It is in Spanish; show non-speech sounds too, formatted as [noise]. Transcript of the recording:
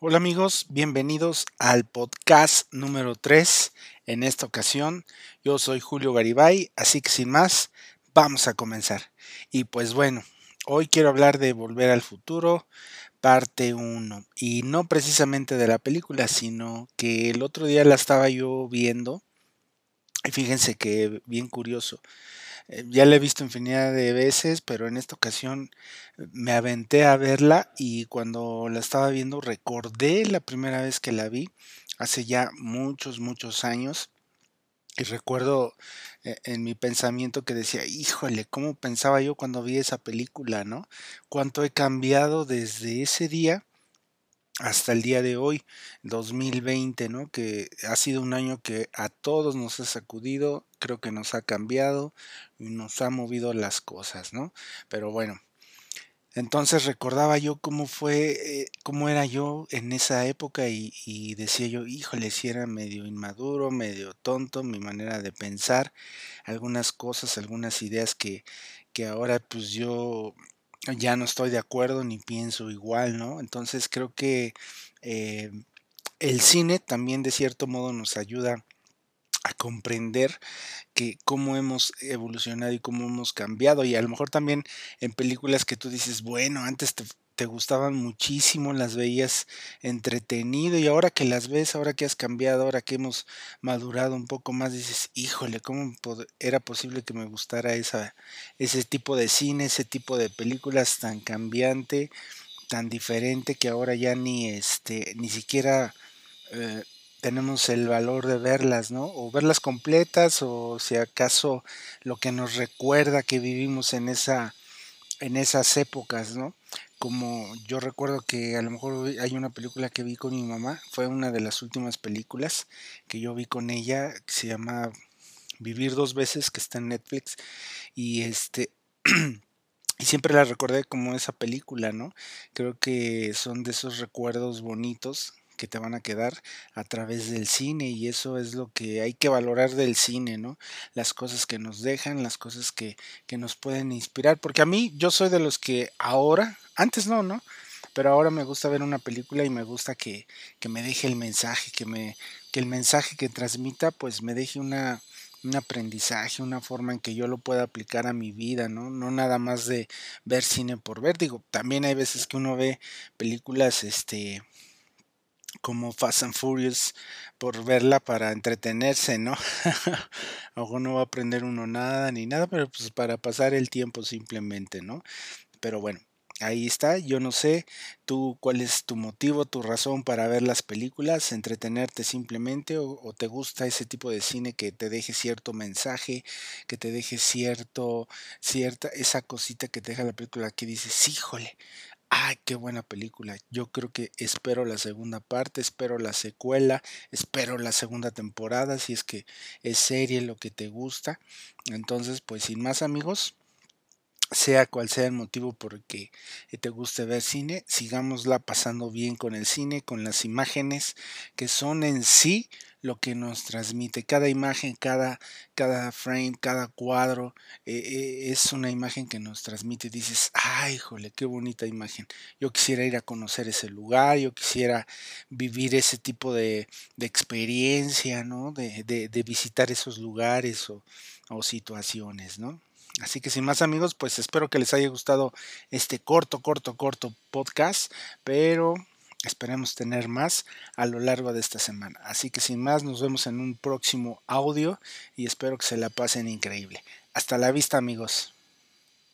Hola amigos, bienvenidos al podcast número 3. En esta ocasión, yo soy Julio Garibay, así que sin más, vamos a comenzar. Y pues bueno, hoy quiero hablar de Volver al Futuro, parte 1. Y no precisamente de la película, sino que el otro día la estaba yo viendo. Y fíjense que bien curioso. Eh, ya la he visto infinidad de veces, pero en esta ocasión eh, me aventé a verla y cuando la estaba viendo recordé la primera vez que la vi, hace ya muchos, muchos años. Y recuerdo eh, en mi pensamiento que decía, híjole, ¿cómo pensaba yo cuando vi esa película, no? Cuánto he cambiado desde ese día hasta el día de hoy, 2020, ¿no? Que ha sido un año que a todos nos ha sacudido, creo que nos ha cambiado y nos ha movido las cosas, ¿no? Pero bueno, entonces recordaba yo cómo fue, eh, cómo era yo en esa época y, y decía yo, híjole, si era medio inmaduro, medio tonto mi manera de pensar, algunas cosas, algunas ideas que, que ahora pues yo ya no estoy de acuerdo ni pienso igual, ¿no? Entonces creo que eh, el cine también de cierto modo nos ayuda a comprender que cómo hemos evolucionado y cómo hemos cambiado y a lo mejor también en películas que tú dices, bueno, antes te, te gustaban muchísimo, las veías entretenido y ahora que las ves, ahora que has cambiado, ahora que hemos madurado un poco más, dices, híjole, ¿cómo era posible que me gustara ese tipo de cine, ese tipo de películas tan cambiante, tan diferente que ahora ya ni este, ni siquiera eh, tenemos el valor de verlas, ¿no? O verlas completas o si acaso lo que nos recuerda que vivimos en esa en esas épocas, ¿no? Como yo recuerdo que a lo mejor hay una película que vi con mi mamá, fue una de las últimas películas que yo vi con ella, que se llama Vivir dos veces, que está en Netflix, y este... [clears throat] y siempre la recordé como esa película, ¿no? Creo que son de esos recuerdos bonitos que te van a quedar a través del cine y eso es lo que hay que valorar del cine, ¿no? Las cosas que nos dejan, las cosas que, que nos pueden inspirar, porque a mí yo soy de los que ahora, antes no, ¿no? Pero ahora me gusta ver una película y me gusta que, que me deje el mensaje, que me, que el mensaje que transmita, pues me deje una, un aprendizaje, una forma en que yo lo pueda aplicar a mi vida, ¿no? No nada más de ver cine por ver. Digo, también hay veces que uno ve películas, este, como Fast and Furious por verla para entretenerse, ¿no? [laughs] Ojo, no va a aprender uno nada ni nada, pero pues para pasar el tiempo simplemente, ¿no? Pero bueno, ahí está. Yo no sé tú cuál es tu motivo, tu razón para ver las películas, entretenerte simplemente o, te gusta ese tipo de cine que te deje cierto mensaje, que te deje cierto, cierta, esa cosita que te deja la película que dices, híjole, Ay, qué buena película. Yo creo que espero la segunda parte, espero la secuela, espero la segunda temporada, si es que es serie lo que te gusta. Entonces, pues sin más amigos, sea cual sea el motivo por que te guste ver cine, sigámosla pasando bien con el cine, con las imágenes que son en sí lo que nos transmite. Cada imagen, cada, cada frame, cada cuadro eh, eh, es una imagen que nos transmite. Dices, ay, jole, qué bonita imagen. Yo quisiera ir a conocer ese lugar, yo quisiera vivir ese tipo de, de experiencia, ¿no? De, de, de, visitar esos lugares o, o situaciones, ¿no? Así que sin más amigos, pues espero que les haya gustado este corto, corto, corto podcast, pero esperemos tener más a lo largo de esta semana. Así que sin más, nos vemos en un próximo audio y espero que se la pasen increíble. Hasta la vista amigos.